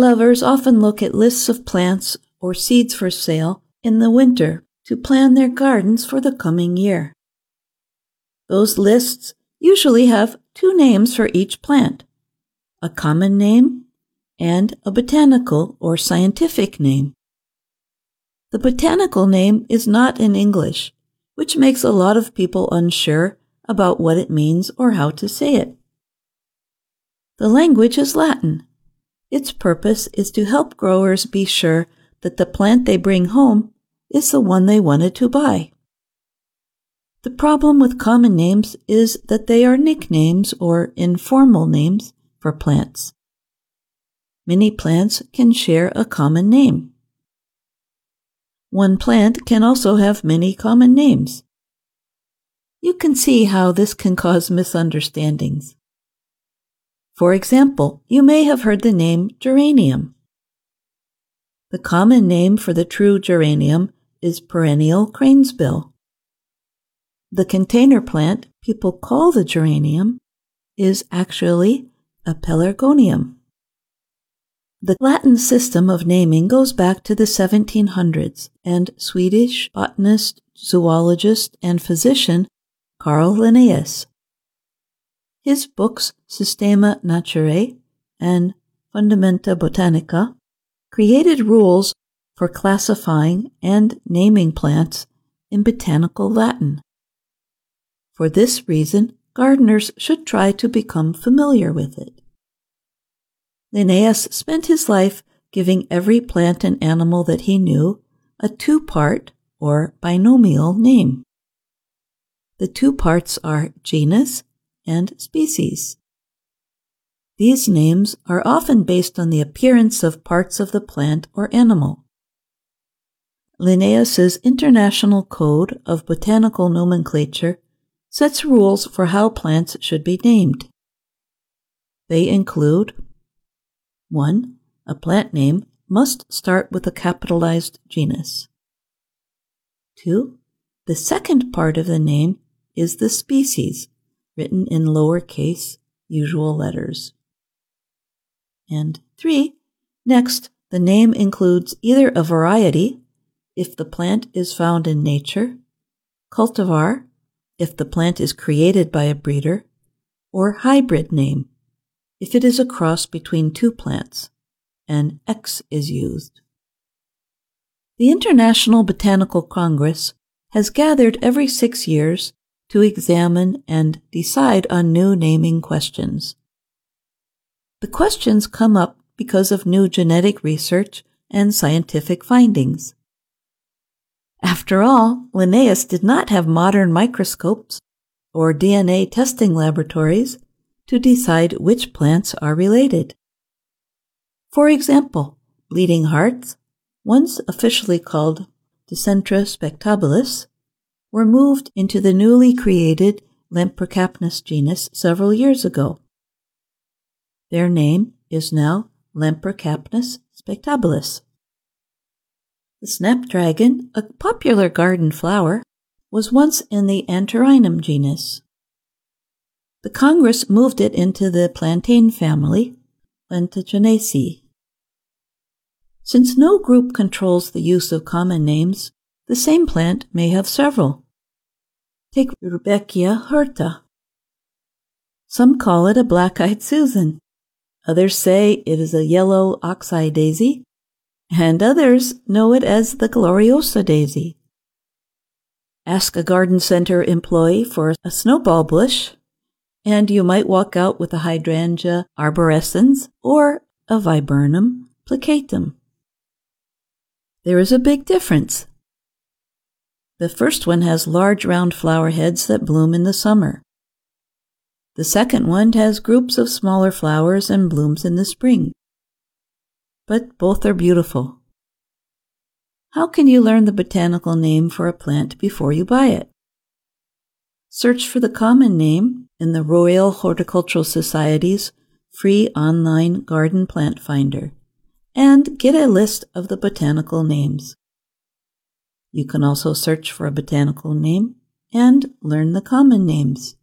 lovers often look at lists of plants or seeds for sale in the winter to plan their gardens for the coming year. Those lists usually have two names for each plant a common name and a botanical or scientific name. The botanical name is not in English, which makes a lot of people unsure about what it means or how to say it. The language is Latin. Its purpose is to help growers be sure that the plant they bring home is the one they wanted to buy. The problem with common names is that they are nicknames or informal names for plants. Many plants can share a common name. One plant can also have many common names. You can see how this can cause misunderstandings. For example, you may have heard the name geranium. The common name for the true geranium is perennial cranesbill. The container plant people call the geranium is actually a pelargonium. The Latin system of naming goes back to the 1700s, and Swedish botanist, zoologist, and physician Carl Linnaeus. His books Systema Naturae and Fundamenta Botanica created rules for classifying and naming plants in botanical Latin. For this reason, gardeners should try to become familiar with it. Linnaeus spent his life giving every plant and animal that he knew a two part or binomial name. The two parts are genus and species. These names are often based on the appearance of parts of the plant or animal. Linnaeus's International Code of Botanical Nomenclature sets rules for how plants should be named. They include 1. A plant name must start with a capitalized genus. 2. The second part of the name is the species, written in lowercase usual letters. And 3. Next, the name includes either a variety, if the plant is found in nature, cultivar, if the plant is created by a breeder, or hybrid name, if it is a cross between two plants, and X is used. The International Botanical Congress has gathered every six years to examine and decide on new naming questions. The questions come up because of new genetic research and scientific findings. After all, Linnaeus did not have modern microscopes or DNA testing laboratories to decide which plants are related. For example, bleeding hearts, once officially called Dicentra spectabilis, were moved into the newly created Lamprocapnos genus several years ago. Their name is now Lamprocapnos spectabilis. The snapdragon, a popular garden flower, was once in the Antirrhinum genus. The Congress moved it into the plantain family, Plantaginaceae. Since no group controls the use of common names, the same plant may have several. Take Rudbeckia hirta. Some call it a black-eyed Susan. Others say it is a yellow oxeye daisy, and others know it as the gloriosa daisy. Ask a garden center employee for a snowball bush, and you might walk out with a hydrangea arborescens or a viburnum plicatum. There is a big difference. The first one has large round flower heads that bloom in the summer. The second one has groups of smaller flowers and blooms in the spring. But both are beautiful. How can you learn the botanical name for a plant before you buy it? Search for the common name in the Royal Horticultural Society's free online garden plant finder and get a list of the botanical names. You can also search for a botanical name and learn the common names.